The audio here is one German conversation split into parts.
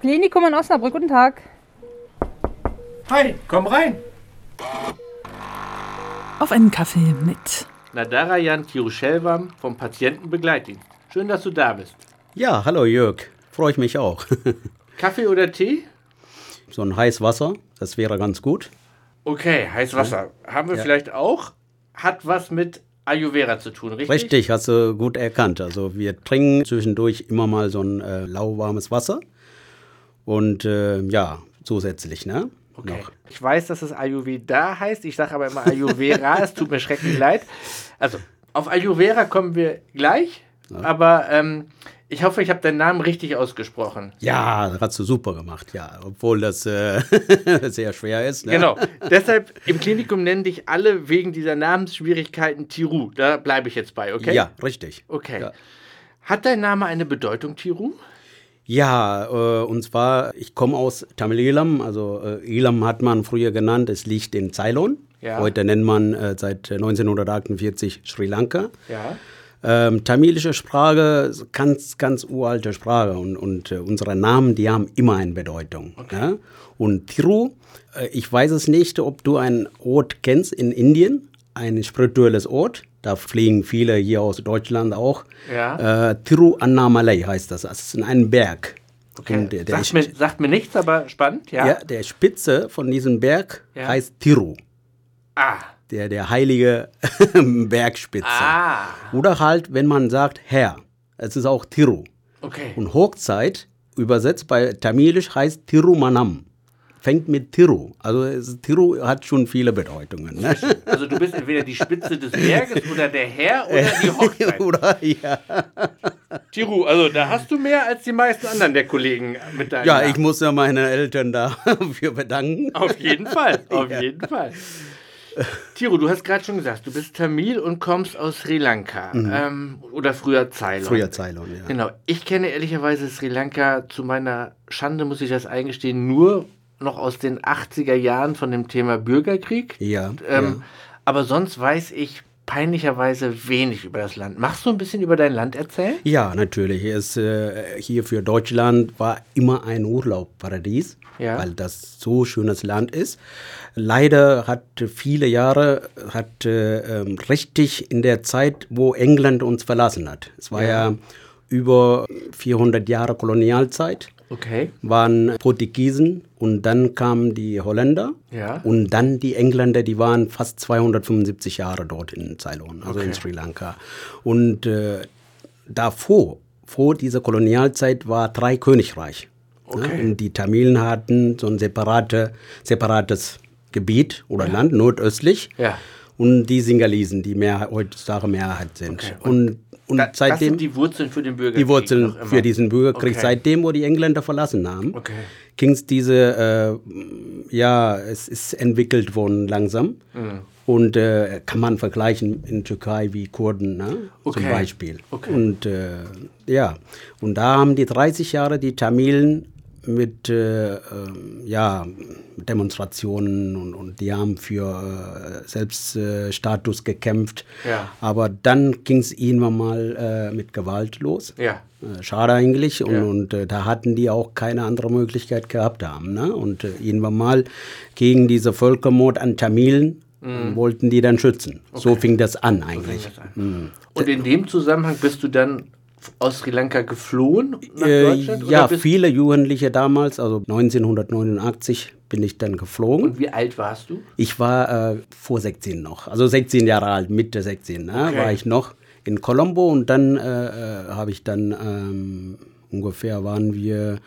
Klinikum in Osnabrück, guten Tag. Hi, komm rein. Auf einen Kaffee mit Nadarajan Tirushelvam vom Patientenbegleitdienst. Schön, dass du da bist. Ja, hallo Jörg. Freue ich mich auch. Kaffee oder Tee? so ein heiß Wasser, das wäre ganz gut. Okay, heiß Wasser. Haben wir Ja. vielleicht auch? Hat was mit Ayurveda zu tun, richtig? Richtig, hast du gut erkannt. Also wir trinken zwischendurch immer mal so ein äh, lauwarmes Wasser. Und äh, ja, zusätzlich, ne? Okay. Noch. Ich weiß, dass es Ayurveda heißt. Ich sage aber immer Ayurveda. es tut mir schrecklich leid. Also, auf Ayurveda kommen wir gleich. Aber ähm, ich hoffe, ich habe deinen Namen richtig ausgesprochen. Ja, das hast du super gemacht, ja. Obwohl das äh, sehr schwer ist. Ne? Genau. Deshalb im Klinikum nennen dich alle wegen dieser Namensschwierigkeiten Tiru. Da bleibe ich jetzt bei, okay? Ja, richtig. Okay. Ja. Hat dein Name eine Bedeutung, Tiru? Ja, äh, und zwar, ich komme aus Tamil Elam, also äh, Elam hat man früher genannt, es liegt in Ceylon. Ja. Heute nennt man äh, seit 1948 Sri Lanka. Ja. Ähm, tamilische Sprache ganz, ganz uralte Sprache und, und äh, unsere Namen, die haben immer eine Bedeutung. Ja? Und Thiru, äh, ich weiß es nicht, ob du einen Ort kennst in Indien, ein spirituelles Ort. Da fliegen viele hier aus Deutschland auch. Ja. Äh, Tiruannamalai heißt das. Das ist ein Berg. Okay. Der, der, sagt, mir, sagt mir nichts, aber spannend, ja? ja, der Spitze von diesem Berg Ja. heißt Tiru. Ah. Der, der heilige Bergspitze. Ah. Oder halt, wenn man sagt Herr. Es ist auch Tiru. Okay. Und Hochzeit, übersetzt bei Tamilisch, heißt Tirumanam. Fängt mit Tiru. Also es, Tiru hat schon viele Bedeutungen. Ne? Also du bist entweder die Spitze des Berges oder der Herr oder die Hochzeit. Oder, ja. Tiru, also da hast du mehr als die meisten anderen der Kollegen mit deinem ja, Namen. ich muss ja meine Eltern dafür bedanken. Auf jeden Fall, auf jeden Fall. Tiru, du hast gerade schon gesagt, du bist Tamil und kommst aus Sri Lanka. Ähm, oder früher Ceylon. Mhm. Früher Ceylon, ja. Genau. Ich kenne ehrlicherweise Sri Lanka, zu meiner Schande muss ich das eingestehen, nur noch aus den 80er Jahren von dem Thema Bürgerkrieg. Ja, Ähm, ja. Aber sonst weiß ich peinlicherweise wenig über das Land. Machst du ein bisschen über dein Land erzählen? Ja, natürlich. Es, äh, hier für Deutschland war immer ein Urlaubparadies, Ja. weil das so schönes Land ist. Leider hat viele Jahre, hat äh, ähm, richtig in der Zeit, wo England uns verlassen hat. Es war ja, über 400 Jahre Kolonialzeit Okay. waren Portugiesen und dann kamen die Holländer Ja. und dann die Engländer, die waren fast 275 Jahre dort in Ceylon, also in Okay. Sri Lanka. Und äh, davor, vor dieser Kolonialzeit, war drei Königreich. Okay. Ne? Und die Tamilen hatten so ein separate, separates Gebiet oder Land, nordöstlich. Ja. Und die Singalesen, die mehr, heutzutage Mehrheit sind. Okay. Und, und Da, das seitdem sind die Wurzeln für den Bürgerkrieg. die Wurzeln für diesen Bürgerkrieg. Okay. Seitdem, wo die Engländer verlassen haben, Okay. ging es diese, äh, ja, es ist entwickelt worden langsam. Mhm. Und äh, kann man vergleichen in Türkei wie Kurden, ne? Okay. zum Beispiel. Okay. Und äh, ja, und da haben die 30 Jahre die Tamilen mit äh, ähm, ja, Demonstrationen und, und die haben für äh, Selbststatus gekämpft. Ja. Aber dann ging es irgendwann mal äh, mit Gewalt los. Ja. Äh, Schade eigentlich. Und, Ja. und äh, da hatten die auch keine andere Möglichkeit gehabt haben. Ne? Und äh, irgendwann mal gegen diese Völkermord an Tamilen äh, wollten die dann schützen. So fing das an eigentlich. Mhm. Und in dem Zusammenhang bist du dann aus Sri Lanka geflohen nach Äh, Deutschland? oder ja, viele Jugendliche damals, also 1989 bin ich dann geflogen. Und wie alt warst du? Ich war äh, vor 16 noch, also 16 Jahre alt, Mitte 16, ne, Okay. war ich noch in Colombo und dann äh, äh, habe ich dann ähm, ungefähr waren wir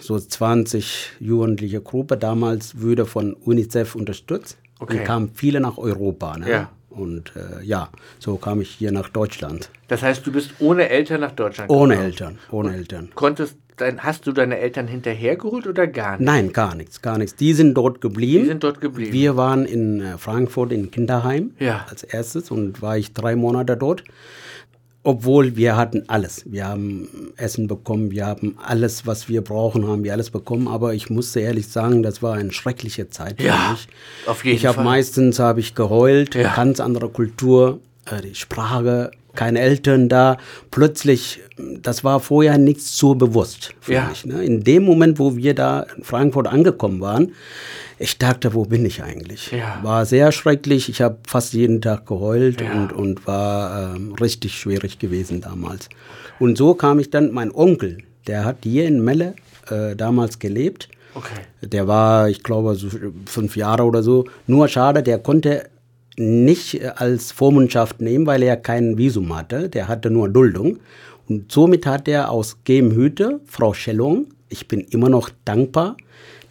so 20 jugendliche Gruppe. Damals wurde von UNICEF unterstützt Okay. und kamen viele nach Europa. Ne? Ja. Und äh, ja, so kam ich hier nach Deutschland. Das heißt, du bist ohne Eltern nach Deutschland Ohne gekommen. Eltern, ohne Eltern. Konntest dein, hast du deine Eltern hinterhergeholt oder gar nicht? Nein, gar nichts, gar nichts. Die sind dort geblieben. Die sind dort geblieben. Wir waren in äh, Frankfurt in Kinderheim Ja. als erstes und war ich drei Monate dort. Obwohl wir hatten alles. Wir haben Essen bekommen, wir haben alles, was wir brauchen, haben wir alles bekommen. Aber ich musste ehrlich sagen, das war eine schreckliche Zeit Ja, für mich. auf jeden ich habe Fall. meistens habe ich geheult, Ja. ganz andere Kultur, äh, die Sprache keine Eltern da. Plötzlich, das war vorher nichts so bewusst für Ja. mich. Ne? In dem Moment, wo wir da in Frankfurt angekommen waren, ich dachte, wo bin ich eigentlich? Ja. War sehr schrecklich. Ich habe fast jeden Tag geheult Ja. und, und war ähm, richtig schwierig gewesen damals. Und so kam ich dann, mein Onkel, der hat hier in Melle äh, damals gelebt. Okay. Der war, ich glaube, so fünf Jahre oder so. Nur schade, der konnte nicht äh, als Vormundschaft nehmen, weil er kein Visum hatte. Der hatte nur Duldung. Und somit hat er aus Gemhüte, Frau Schellung, ich bin immer noch dankbar,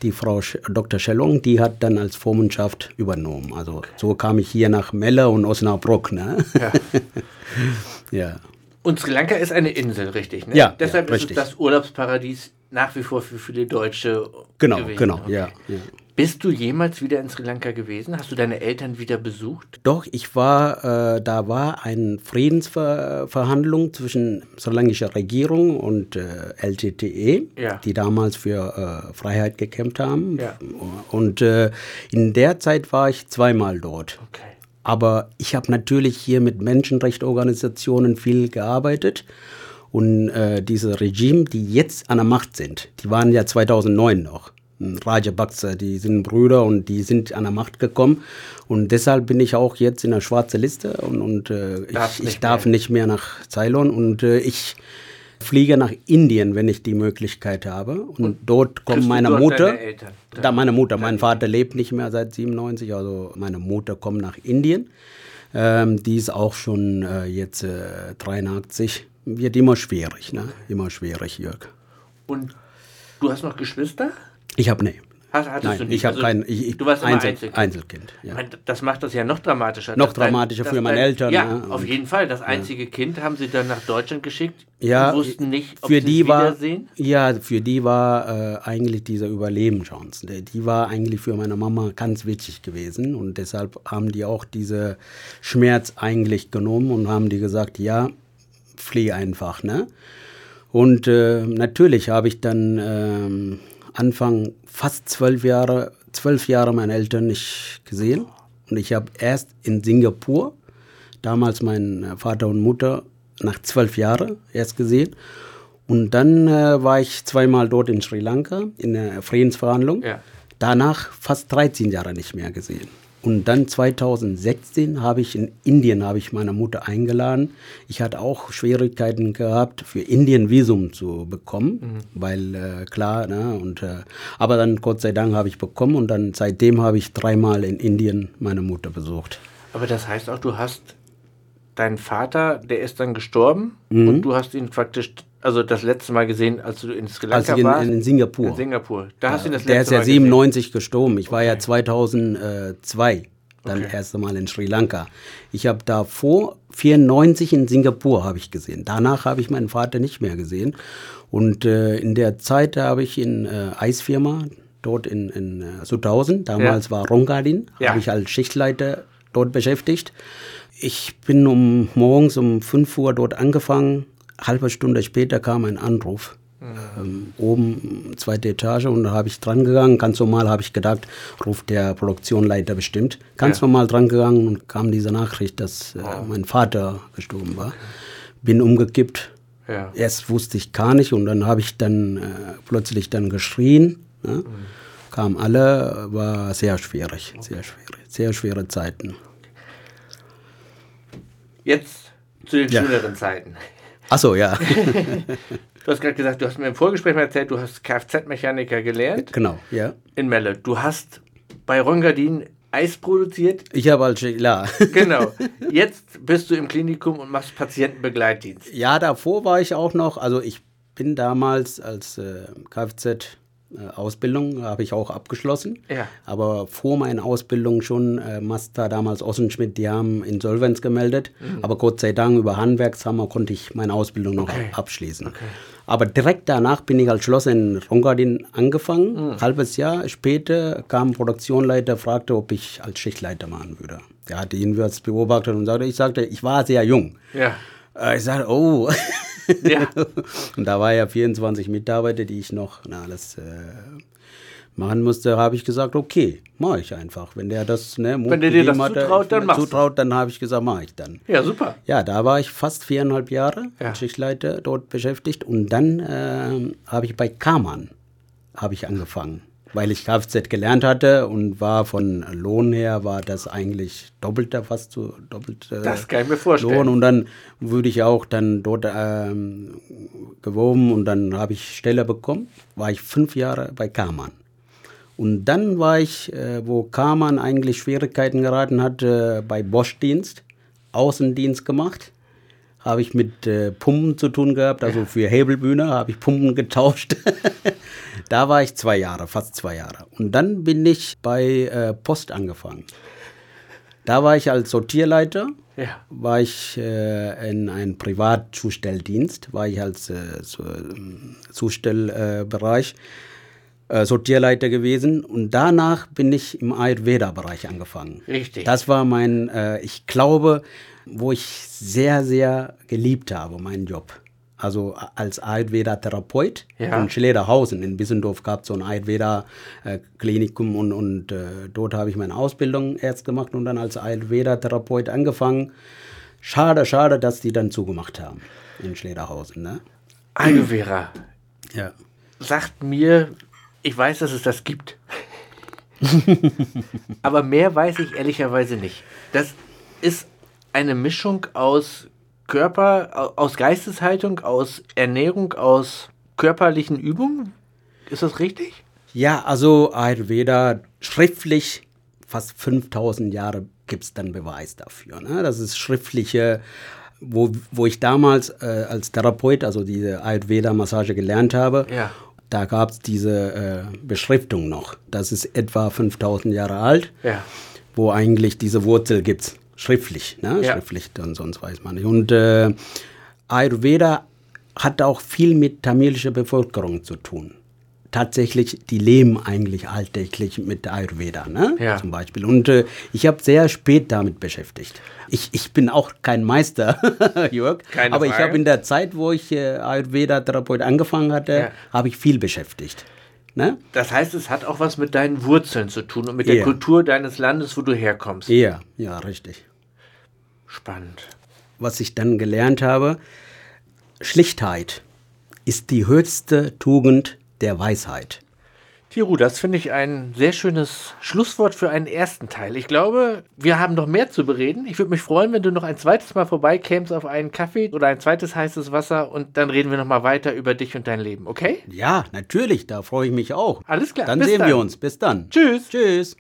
die Frau Dr. Schellung, die hat dann als Vormundschaft übernommen. Also so kam ich hier nach Melle und Osnabrück. Ne? Ja. ja. Und Sri Lanka ist eine Insel, richtig? Ne? Ja, Deshalb ja, ist es das Urlaubsparadies nach wie vor für viele Deutsche. Genau, gewesen. genau, Okay. ja, ja. Bist du jemals wieder in Sri Lanka gewesen? Hast du deine Eltern wieder besucht? Doch, ich war, äh, da war eine Friedensverhandlung zwischen sri lankischer Regierung und äh, LTTE, Ja. die damals für äh, Freiheit gekämpft haben. Ja. Und äh, in der Zeit war ich zweimal dort. Okay. Aber ich habe natürlich hier mit Menschenrechtsorganisationen viel gearbeitet. Und äh, diese Regime, die jetzt an der Macht sind, die waren ja 2009 noch. Rajapaksa, die sind Brüder und die sind an der Macht gekommen. Und deshalb bin ich auch jetzt in der schwarzen Liste und, und äh, ich, nicht ich darf nicht mehr nach Ceylon. Und äh, ich fliege nach Indien, wenn ich die Möglichkeit habe. Und, dort kommt meine dort Mutter. deine Eltern? Da meine Mutter, mein Vater lebt nicht mehr seit 97, also meine Mutter kommt nach Indien. Ähm, die ist auch schon äh, jetzt äh, 83. Wird immer schwierig, ne? Immer schwierig, Jörg. Und du hast noch Geschwister? Ich habe, nee. Hast, hattest Nein, du nicht? ich habe Also, kein, ich, ich, du warst Einzel, Einzelkind. Einzelkind. Ja. meine, das macht das ja noch dramatischer. Noch dein- dramatischer dass für meine dein- Eltern, Ja, ne? auf jeden Fall. Das einzige Kind haben sie dann nach Deutschland geschickt Ja, und wussten nicht, ob für sie die es war, wiedersehen. Ja, für die war äh, eigentlich diese Überlebenschance. Die- Die war eigentlich für meine Mama ganz wichtig gewesen und deshalb haben die auch diese Schmerz eigentlich genommen und haben die gesagt, ja, flieh einfach, ne? Und äh, natürlich habe ich dann ähm, Anfang fast zwölf Jahre, zwölf Jahre meine Eltern nicht gesehen. Und ich habe erst in Singapur, damals mein äh, Vater und Mutter, nach zwölf Jahren erst gesehen. Und dann äh, war ich zweimal dort in Sri Lanka in der Friedensverhandlung. Ja. Danach fast 13 Jahre nicht mehr gesehen. Und dann 2016 habe ich in Indien habe ich meine Mutter eingeladen. Ich hatte auch Schwierigkeiten gehabt, für Indien Visum zu bekommen, weil äh, klar, ne, und äh, aber dann Gott sei Dank habe ich bekommen und dann seitdem habe ich dreimal in Indien meine Mutter besucht. Aber das heißt auch, du hast deinen Vater, der ist dann gestorben Mhm. und du hast ihn praktisch, also das letzte Mal gesehen, als du in Sri Lanka ich in, warst. in Singapur. In Singapur. Da hast du ihn das Der letzte ist ja Mal gesehen. 97 gestorben. Ich war ja 2002 dann Okay. erst einmal in Sri Lanka. Ich habe davor 94 in Singapur habe ich gesehen. Danach habe ich meinen Vater nicht mehr gesehen. Und äh, in der Zeit habe ich in äh, Eisfirma dort in, in äh, Sudhausen, damals war Rongadin, Ja. habe ich als Schichtleiter dort beschäftigt. Ich bin um morgens um 5 Uhr dort angefangen. Halbe Stunde später kam ein Anruf. Ähm, oben, zweite Etage, und da habe ich dran gegangen. Ganz normal habe ich gedacht, ruft der Produktionsleiter bestimmt. Ganz Ja. normal dran gegangen und kam diese Nachricht, dass äh, mein Vater gestorben war. Bin umgekippt. Ja. Erst wusste ich gar nicht und dann habe ich dann äh, plötzlich dann geschrien. Ne? Kamen alle, war sehr schwierig, sehr schwierig, sehr schwere Zeiten. Jetzt zu den Ja. schöneren Zeiten. Achso, ja, Du hast gerade gesagt, du hast mir im Vorgespräch mal erzählt, du hast Kfz-Mechaniker gelernt genau, ja. in Melle. Du hast bei Rongadin Eis produziert. Ich habe als klar. Genau. Jetzt bist du im Klinikum und machst Patientenbegleitdienst. Ja, davor war ich auch noch, also ich bin damals als äh, Kfz Ausbildung habe ich auch abgeschlossen. Ja. Aber vor meiner Ausbildung schon, äh, Mazda damals Ossenschmidt, die haben Insolvenz gemeldet. Aber Gott sei Dank über Handwerkshammer konnte ich meine Ausbildung noch Mhm. Okay. ab abschließen. Aber direkt danach bin ich als Schlosser in Rongadin angefangen. Mhm. Halbes Jahr später kam ein Produktionsleiter, fragte, ob ich als Schichtleiter machen würde. Der hatte ihn beobachtet und sagte, ich sagte, ich war sehr jung. Ja. Äh, Ich sagte, oh. Ja. Und da war ja 24 Mitarbeiter, die ich noch na, alles äh, machen musste, habe ich gesagt, okay, mache ich einfach. Wenn der das, ne, Mut Wenn der dir das gegeben hatte, zutraut, dann machst zutraut, dann habe ich gesagt, mache ich dann. Ja, super. Ja, da war ich fast viereinhalb Jahre Ja. als Schichtleiter dort beschäftigt und dann ähm, habe ich bei Kamann habe ich angefangen, weil ich Kfz gelernt hatte und war von Lohn her war das eigentlich doppelter fast so doppelt äh, Das kann ich mir vorstellen. Lohn und dann wurde ich auch dann dort ähm, gewoben und dann habe ich Stelle bekommen, war ich fünf Jahre bei Kamann. Und dann war ich, äh, wo Kamann eigentlich Schwierigkeiten geraten hat, äh, bei Bosch-Dienst, Außendienst gemacht. Habe ich mit äh, Pumpen zu tun gehabt, also für Hebelbühne habe ich Pumpen getauscht. da war ich zwei Jahre, fast zwei Jahre. Und dann bin ich bei äh, Post angefangen. Da war ich als Sortierleiter, Ja. war ich äh, in einem Privatzustelldienst, war ich als äh, ähm, Zustellbereich äh, Sortierleiter gewesen und danach bin ich im Ayurveda-Bereich angefangen. Richtig. Das war mein, äh, ich glaube, wo ich sehr, sehr geliebt habe, meinen Job. Also a- als Ayurveda-Therapeut Ja. in Schlederhausen. In Bissendorf gab es so ein Ayurveda-Klinikum und, und äh, dort habe ich meine Ausbildung erst gemacht und dann als Ayurveda-Therapeut angefangen. Schade, schade, dass die dann zugemacht haben in Schlederhausen. Ne? Ayurveda Ja. sagt mir, ich weiß, dass es das gibt. Aber mehr weiß ich ehrlicherweise nicht. Das ist eine Mischung aus Körper, au- aus Geisteshaltung, aus Ernährung, aus körperlichen Übungen. Ist das richtig? Ja, also Ayurveda schriftlich, fast 5000 Jahre gibt es dann Beweis dafür. Ne? Das ist schriftliche, wo, wo ich damals äh, als Therapeut, also diese Ayurveda-Massage gelernt habe, Ja. Da gab es diese äh, Beschriftung noch. Das ist etwa 5000 Jahre alt, Ja. wo eigentlich diese Wurzel gibt. Schriftlich, ne? Ja. schriftlich, dann sonst weiß man nicht. Und äh, Ayurveda hat auch viel mit tamilischer Bevölkerung zu tun. Tatsächlich, die leben eigentlich alltäglich mit Ayurveda, ne? Ja. zum Beispiel. Und äh, ich habe sehr spät damit beschäftigt. Ich, ich bin auch kein Meister, Jörg, Keine aber ich Frage. habe in der Zeit, wo ich äh, Ayurveda-Therapeut angefangen hatte, Ja. habe ich viel beschäftigt. Ne? Das heißt, es hat auch was mit deinen Wurzeln zu tun und mit der Ja. Kultur deines Landes, wo du herkommst. Ja, ja, richtig. Spannend. was ich dann gelernt habe, Schlichtheit ist die höchste Tugend der Weisheit. Tiru, das finde ich ein sehr schönes Schlusswort für einen ersten Teil. Ich glaube, wir haben noch mehr zu bereden. Ich würde mich freuen, wenn du noch ein zweites Mal vorbeikämst auf einen Kaffee oder ein zweites heißes Wasser und dann reden wir noch mal weiter über dich und dein Leben, okay? Ja, natürlich, da freue ich mich auch. Alles klar, Dann sehen dann. wir uns. Bis dann. Tschüss. Tschüss.